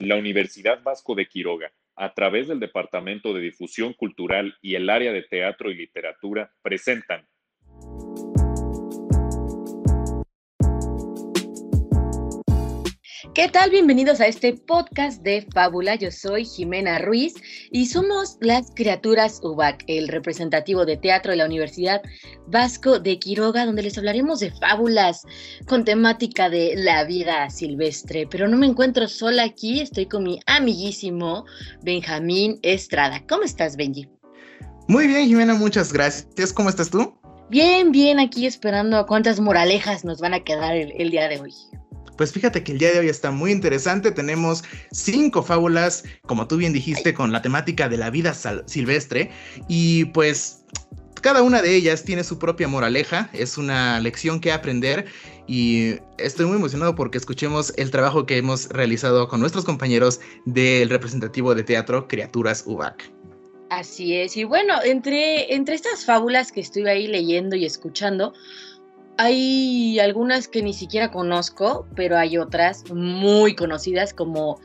La Universidad Vasco de Quiroga, a través del Departamento de Difusión Cultural y el área de Teatro y Literatura, presentan ¿Qué tal? Bienvenidos a este podcast de Fábula. Yo soy Jimena Ruiz y somos las criaturas UBAC, el representativo de teatro de la Universidad Vasco de Quiroga, donde les hablaremos de fábulas con temática de la vida silvestre. Pero no me encuentro sola aquí, estoy con mi amiguísimo Benjamín Estrada. ¿Cómo estás, Benji? Muy bien, Jimena, muchas gracias. ¿Cómo estás tú? Bien, bien, aquí esperando a cuántas moralejas nos van a quedar el día de hoy. Pues fíjate que el día de hoy está muy interesante. Tenemos cinco fábulas, como tú bien dijiste, con la temática de la vida silvestre. Y pues cada una de ellas tiene su propia moraleja, es una lección que aprender y estoy muy emocionado porque escuchemos el trabajo que hemos realizado con nuestros compañeros del representativo de teatro Criaturas UBAC. Así es, y bueno, entre, entre estas fábulas que estuve ahí leyendo y escuchando, hay algunas que ni siquiera conozco, pero hay otras muy conocidas como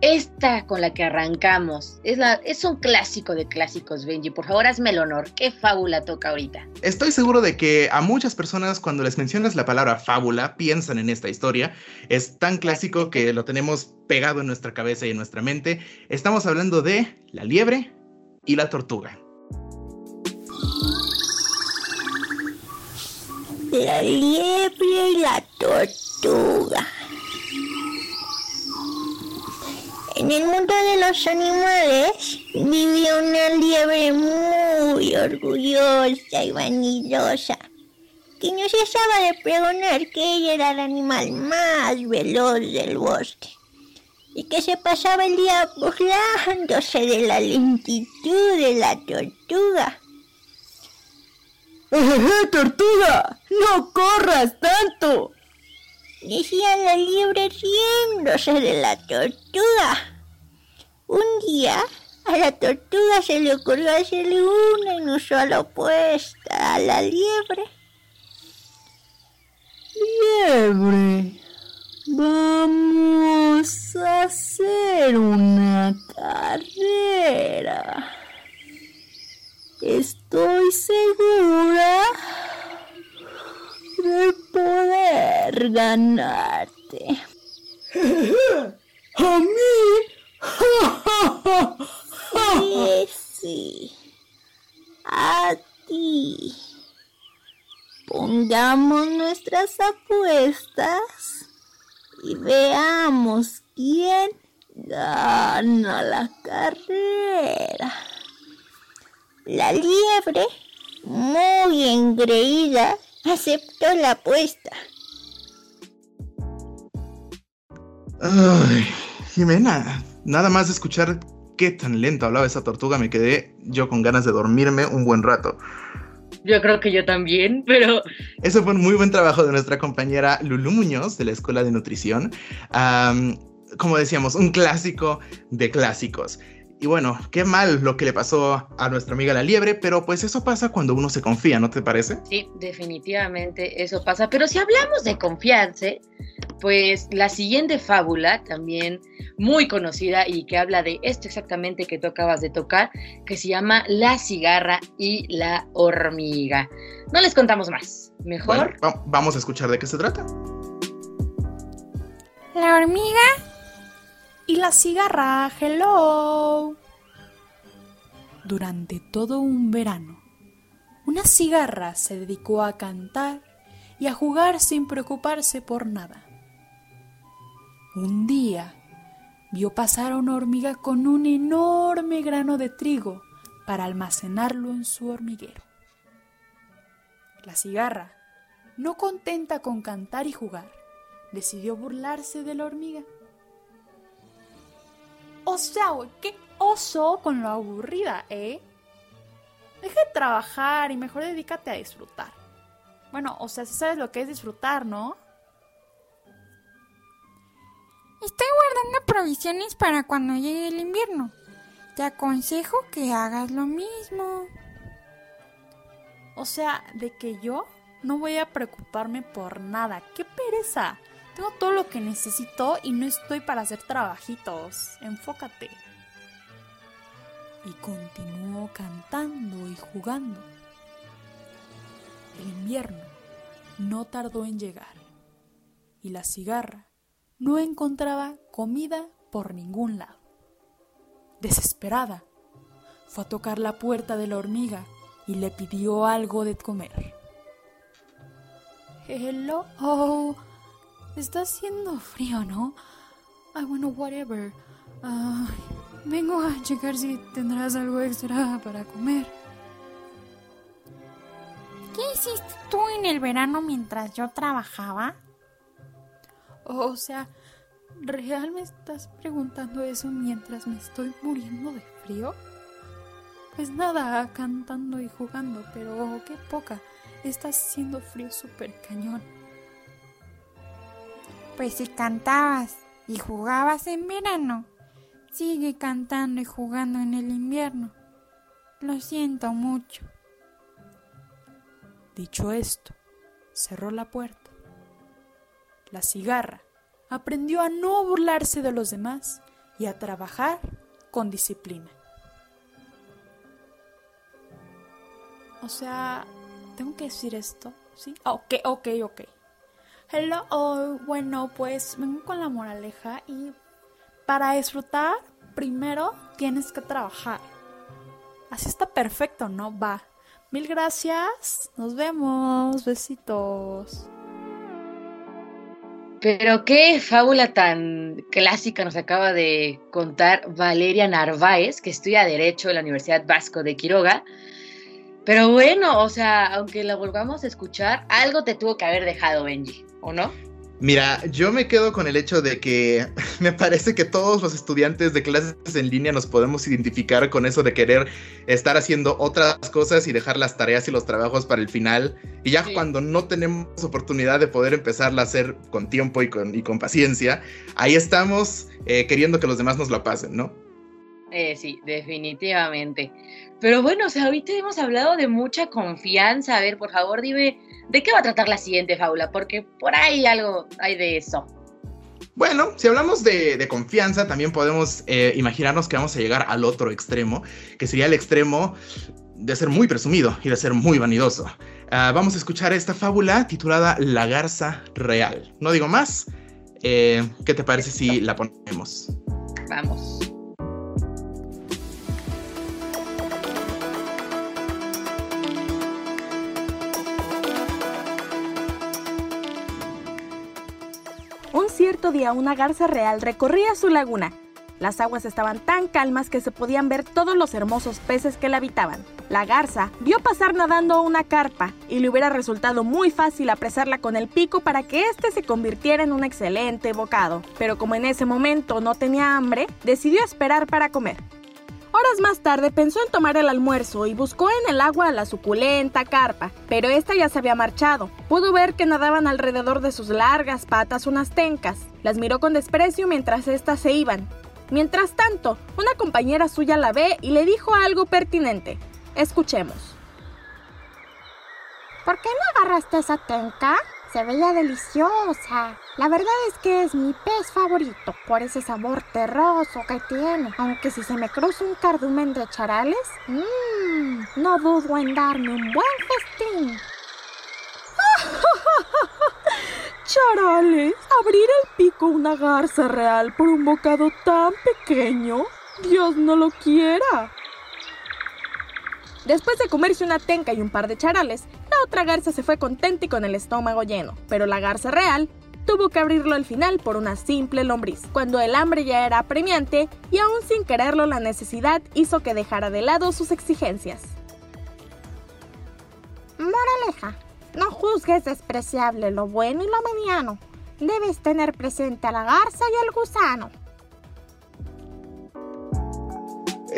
esta con la que arrancamos. Es, un clásico de clásicos, Benji. Por favor, hazme el honor. ¿Qué fábula toca ahorita? Estoy seguro de que a muchas personas cuando les mencionas la palabra fábula piensan en esta historia. Es tan clásico que lo tenemos pegado en nuestra cabeza y en nuestra mente. Estamos hablando de la liebre y la tortuga. La liebre y la tortuga. En el mundo de los animales vivía una liebre muy orgullosa y vanidosa, que no cesaba de pregonar que ella era el animal más veloz del bosque y que se pasaba el día burlándose de la lentitud de la tortuga ¡Eh, tortuga! ¡No corras tanto! Decía la liebre riéndose de la tortuga. Un día a la tortuga se le ocurrió hacerle una inusual opuesta a la liebre. Liebre, vamos a hacer una carrera. Estoy segura de poder ganarte. ¿A mí? sí, sí. A ti. Pongamos nuestras apuestas y veamos quién gana la carrera. La liebre, muy engreída, aceptó la apuesta. Ay, Jimena, nada más de escuchar qué tan lento hablaba esa tortuga, me quedé yo con ganas de dormirme un buen rato. Yo creo que yo también, pero... Eso fue un muy buen trabajo de nuestra compañera Lulu Muñoz de la Escuela de Nutrición. como decíamos, un clásico de clásicos. Y bueno, qué mal lo que le pasó a nuestra amiga la liebre, pero pues eso pasa cuando uno se confía, ¿no te parece? Sí, definitivamente eso pasa. Pero si hablamos de confianza, pues la siguiente fábula, también muy conocida y que habla de esto exactamente que tú acabas de tocar, que se llama La cigarra y la hormiga. No les contamos más, mejor. vamos a escuchar de qué se trata. La hormiga la cigarra, hello. Durante todo un verano, una cigarra se dedicó a cantar y a jugar sin preocuparse por nada. Un día vio pasar a una hormiga con un enorme grano de trigo para almacenarlo en su hormiguero. La cigarra, no contenta con cantar y jugar, decidió burlarse de la hormiga. O sea, güey, qué oso con lo aburrida, ¿eh? Deja de trabajar y mejor dedícate a disfrutar. Bueno, o sea, si sabes lo que es disfrutar, ¿no? Estoy guardando provisiones para cuando llegue el invierno. Te aconsejo que hagas lo mismo. O sea, de que yo no voy a preocuparme por nada. ¡Qué pereza! Tengo todo lo que necesito y no estoy para hacer trabajitos. Enfócate. Y continuó cantando y jugando. El invierno no tardó en llegar y la cigarra no encontraba comida por ningún lado. Desesperada, fue a tocar la puerta de la hormiga y le pidió algo de comer. Hello, está haciendo frío, ¿no? Ah, bueno, whatever. Ah, vengo a checar si tendrás algo extra para comer. ¿Qué hiciste tú en el verano mientras yo trabajaba? O sea, ¿real me estás preguntando eso mientras me estoy muriendo de frío? Pues nada, cantando y jugando, pero qué poca. Está haciendo frío súper cañón. Pues si cantabas y jugabas en verano, sigue cantando y jugando en el invierno. Lo siento mucho. Dicho esto, cerró la puerta. La cigarra aprendió a no burlarse de los demás y a trabajar con disciplina. O sea, tengo que decir esto, ¿sí? Ok, ok, ok. Hello, oh, bueno, pues vengo con la moraleja y para disfrutar, primero tienes que trabajar. Así está perfecto, ¿no? Va. Mil gracias. Nos vemos. Besitos. Pero qué fábula tan clásica nos acaba de contar Valeria Narváez, que estudia Derecho en la Universidad Vasco de Quiroga. Pero bueno, o sea, aunque la volvamos a escuchar, algo te tuvo que haber dejado, Benji, ¿o no? Mira, yo me quedo con el hecho de que me parece que todos los estudiantes de clases en línea nos podemos identificar con eso de querer estar haciendo otras cosas y dejar las tareas y los trabajos para el final. Y ya cuando no tenemos oportunidad de poder empezarla a hacer con tiempo y con, y con paciencia, ahí estamos eh, queriendo que los demás nos lo pasen, ¿no? Eh, sí, definitivamente. Pero bueno, o sea, ahorita hemos hablado de mucha confianza. A ver, por favor, dime, ¿de qué va a tratar la siguiente fábula? Porque por ahí algo hay de eso. Bueno, si hablamos de, confianza, también podemos eh, imaginarnos que vamos a llegar al otro extremo, que sería el extremo de ser muy presumido y de ser muy vanidoso. Ah, vamos a escuchar esta fábula titulada La Garza Real. No digo más. Eh, ¿Qué te parece si la ponemos? Vamos. Cierto día una garza real recorría su laguna. Las aguas estaban tan calmas que se podían ver todos los hermosos peces que la habitaban. La garza vio pasar nadando una carpa y le hubiera resultado muy fácil apresarla con el pico para que éste se convirtiera en un excelente bocado. Pero como en ese momento no tenía hambre, decidió esperar para comer. Horas más tarde pensó en tomar el almuerzo y buscó en el agua a la suculenta carpa, pero esta ya se había marchado. Pudo ver que nadaban alrededor de sus largas patas unas tencas. Las miró con desprecio mientras éstas se iban. Mientras tanto, una compañera suya la ve y le dijo algo pertinente. Escuchemos. ¿Por qué no agarraste esa tenca? Se veía deliciosa. La verdad es que es mi pez favorito por ese sabor terroso que tiene. Aunque si se me cruza un cardumen de charales, mmm, no dudo en darme un buen festín. charales, abrir el pico una garza real por un bocado tan pequeño. Dios no lo quiera. Después de comerse una tenca y un par de charales, la otra garza se fue contenta y con el estómago lleno, pero la garza real tuvo que abrirlo al final por una simple lombriz, cuando el hambre ya era apremiante y aún sin quererlo la necesidad hizo que dejara de lado sus exigencias. Moraleja, no juzgues despreciable lo bueno y lo mediano. Debes tener presente a la garza y al gusano.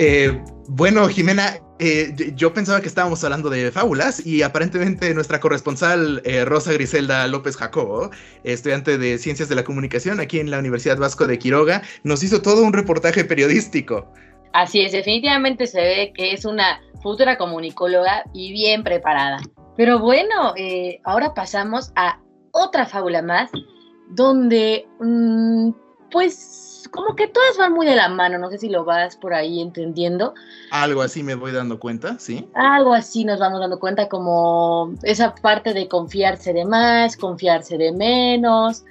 Eh, bueno, Jimena, eh, yo pensaba que estábamos hablando de fábulas y aparentemente nuestra corresponsal eh, Rosa Griselda López Jacobo, estudiante de Ciencias de la Comunicación aquí en la Universidad Vasco de Quiroga, nos hizo todo un reportaje periodístico. Así es, definitivamente se ve que es una futura comunicóloga y bien preparada. Pero bueno, ahora pasamos a otra fábula más donde mm, pues como que todas van muy de la mano, no sé si lo vas por ahí entendiendo. Algo así me voy dando cuenta, ¿sí? Algo así nos vamos dando cuenta como esa parte de confiarse de más, confiarse de menos.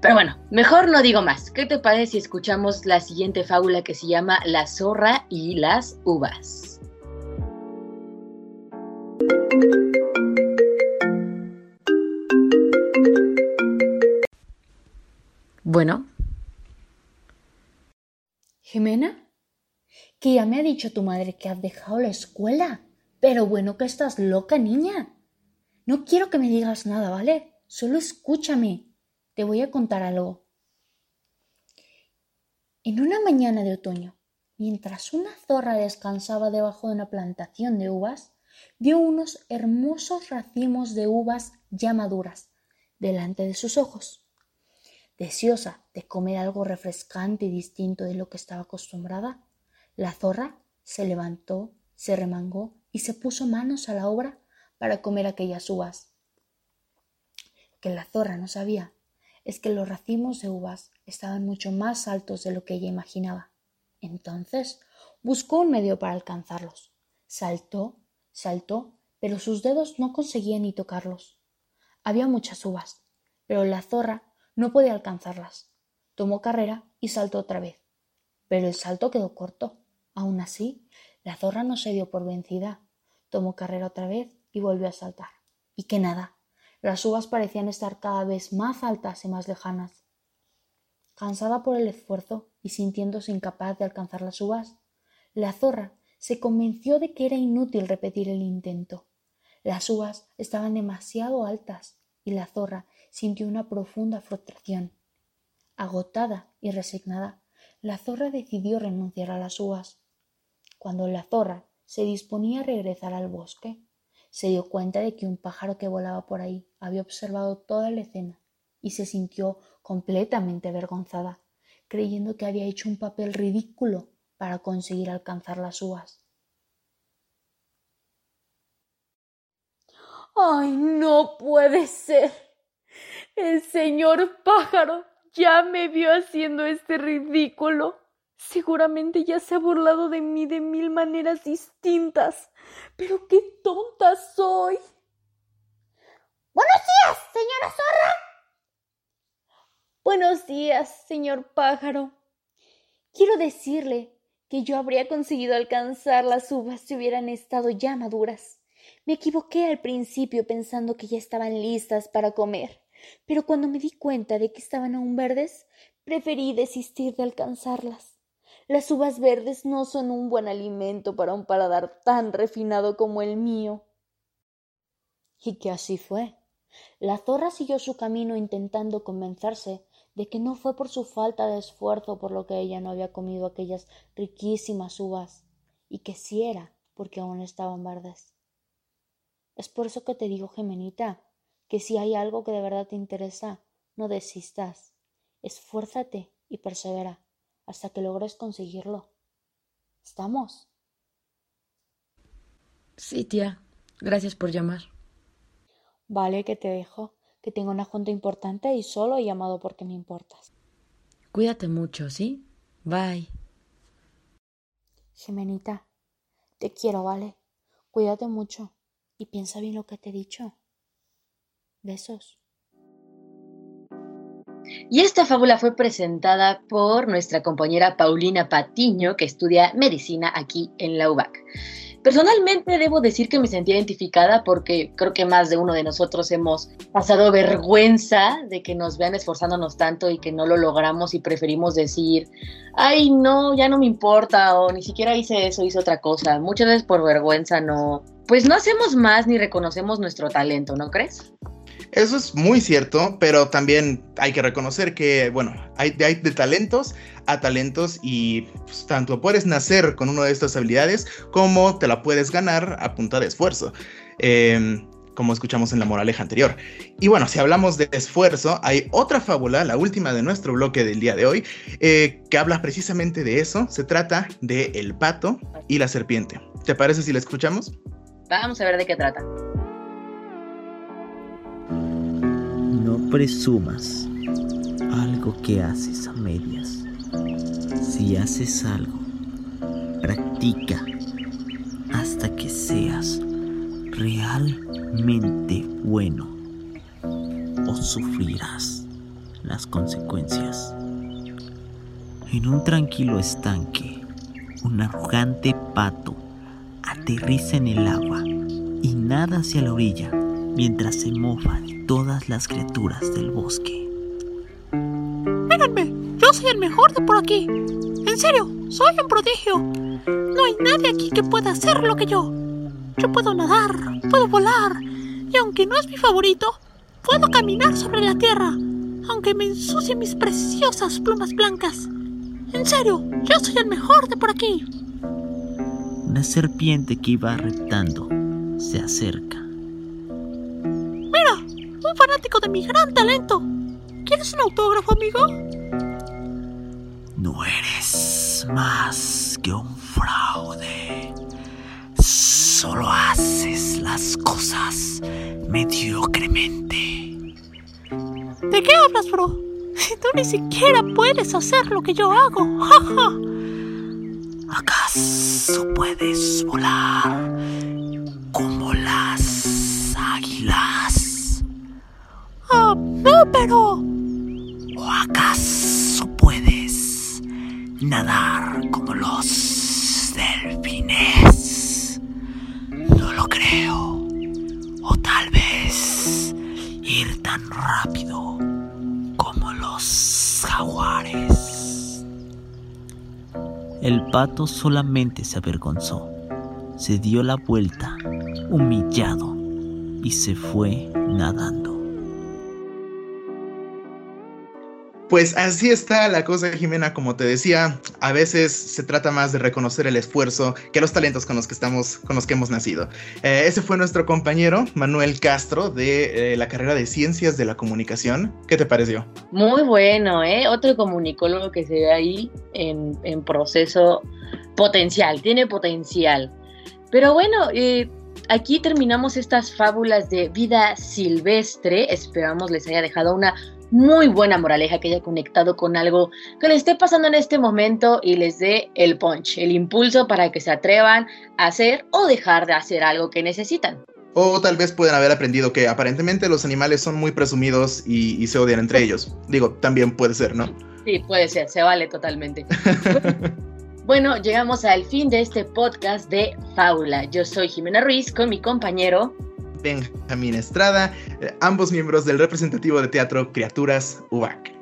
Pero bueno, mejor no digo más. ¿Qué te parece si escuchamos la siguiente fábula que se llama La zorra y las uvas? Bueno. Jimena, que ya me ha dicho tu madre que has dejado la escuela. Pero bueno que estás loca, niña. No quiero que me digas nada, ¿vale? Solo escúchame. Te voy a contar algo. En una mañana de otoño, mientras una zorra descansaba debajo de una plantación de uvas, vio unos hermosos racimos de uvas ya maduras delante de sus ojos. Deseosa de comer algo refrescante y distinto de lo que estaba acostumbrada, la zorra se levantó, se remangó y se puso manos a la obra para comer aquellas uvas. Lo que la zorra no sabía es que los racimos de uvas estaban mucho más altos de lo que ella imaginaba. Entonces buscó un medio para alcanzarlos. Saltó, saltó, pero sus dedos no conseguían ni tocarlos. Había muchas uvas, pero la zorra no podía alcanzarlas. Tomó carrera y saltó otra vez. Pero el salto quedó corto. Aún así, la zorra no se dio por vencida. Tomó carrera otra vez y volvió a saltar. Y que nada, las uvas parecían estar cada vez más altas y más lejanas. Cansada por el esfuerzo y sintiéndose incapaz de alcanzar las uvas, la zorra se convenció de que era inútil repetir el intento. Las uvas estaban demasiado altas y la zorra sintió una profunda frustración. Agotada y resignada, la zorra decidió renunciar a las uvas. Cuando la zorra se disponía a regresar al bosque, se dio cuenta de que un pájaro que volaba por ahí había observado toda la escena y se sintió completamente avergonzada, creyendo que había hecho un papel ridículo para conseguir alcanzar las uvas. ¡Ay, no puede ser! El señor pájaro ya me vio haciendo este ridículo. Seguramente ya se ha burlado de mí de mil maneras distintas. Pero qué tonta soy. Buenos días, señora zorra. Buenos días, señor pájaro. Quiero decirle que yo habría conseguido alcanzar las uvas si hubieran estado ya maduras. Me equivoqué al principio pensando que ya estaban listas para comer pero cuando me di cuenta de que estaban aún verdes, preferí desistir de alcanzarlas. Las uvas verdes no son un buen alimento para un paladar tan refinado como el mío. Y que así fue. La zorra siguió su camino intentando convencerse de que no fue por su falta de esfuerzo por lo que ella no había comido aquellas riquísimas uvas, y que sí era porque aún estaban verdes. Es por eso que te digo, Gemenita, que si hay algo que de verdad te interesa, no desistas. Esfuérzate y persevera hasta que logres conseguirlo. ¿Estamos? Sí, tía. Gracias por llamar. Vale, que te dejo, que tengo una junta importante y solo he llamado porque me importas. Cuídate mucho, ¿sí? Bye. Jimenita, te quiero, ¿vale? Cuídate mucho y piensa bien lo que te he dicho. Besos. Y esta fábula fue presentada por nuestra compañera Paulina Patiño, que estudia medicina aquí en la UBAC. Personalmente debo decir que me sentí identificada porque creo que más de uno de nosotros hemos pasado vergüenza de que nos vean esforzándonos tanto y que no lo logramos y preferimos decir, ay no, ya no me importa o ni siquiera hice eso, hice otra cosa. Muchas veces por vergüenza no, pues no hacemos más ni reconocemos nuestro talento, ¿no crees? Eso es muy cierto, pero también hay que reconocer que, bueno, hay, de talentos a talentos y pues, tanto puedes nacer con una de estas habilidades como te la puedes ganar a punta de esfuerzo. Em, como escuchamos en la moraleja anterior. Y bueno, si hablamos de esfuerzo, hay otra fábula, la última de nuestro bloque del día de hoy, eh, que habla precisamente de eso. Se trata de el pato y la serpiente. ¿Te parece si la escuchamos? Vamos a ver de qué trata. No presumas. algo que haces a medias. Si haces algo, practica hasta que seas realmente bueno o sufrirás las consecuencias. En un tranquilo estanque, un arrogante pato aterriza en el agua y nada hacia la orilla mientras se mofa todas las criaturas del bosque. Mírenme, yo soy el mejor de por aquí. En serio, soy un prodigio. No hay nadie aquí que pueda hacer lo que yo. Yo puedo nadar, puedo volar, y aunque no es mi favorito, puedo caminar sobre la tierra, aunque me ensucie mis preciosas plumas blancas. En serio, yo soy el mejor de por aquí. Una serpiente que iba reptando se acerca. Un fanático de mi gran talento. ¿Quieres un autógrafo, amigo? No eres más que un fraude. Solo haces las cosas mediocremente. ¿De qué hablas, bro? Si tú ni siquiera puedes hacer lo que yo hago. ¿Acaso puedes volar Ah, no, pero... ¿O acaso puedes nadar como los delfines? No lo creo. O tal vez ir tan rápido como los jaguares. El pato solamente se avergonzó, se dio la vuelta, humillado, y se fue nadando. Pues así está la cosa, Jimena. Como te decía, a veces se trata más de reconocer el esfuerzo que los talentos con los que estamos, con los que hemos nacido. Eh, ese fue nuestro compañero Manuel Castro de eh, la carrera de Ciencias de la Comunicación. ¿Qué te pareció? Muy bueno, ¿eh? Otro comunicólogo que se ve ahí en, proceso potencial, tiene potencial. Pero bueno, eh, aquí terminamos estas fábulas de vida silvestre. Esperamos les haya dejado una muy buena moraleja que haya conectado con algo que les esté pasando en este momento y les dé el punch, el impulso para que se atrevan a hacer o dejar de hacer algo que necesitan. O tal vez pueden haber aprendido que aparentemente los animales son muy presumidos y, y se odian entre ellos. Digo, también puede ser, ¿no? Sí, puede ser, se vale totalmente. bueno, llegamos al fin de este podcast de Fábula. Yo soy Jimena Ruiz con mi compañero Benjamín Estrada, eh, ambos miembros del representativo de teatro Criaturas UBAC.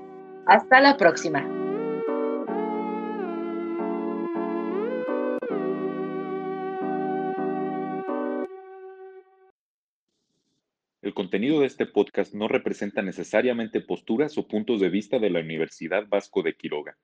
Hasta la próxima. El contenido de este podcast no representa necesariamente posturas o puntos de vista de la Universidad Vasco de Quiroga.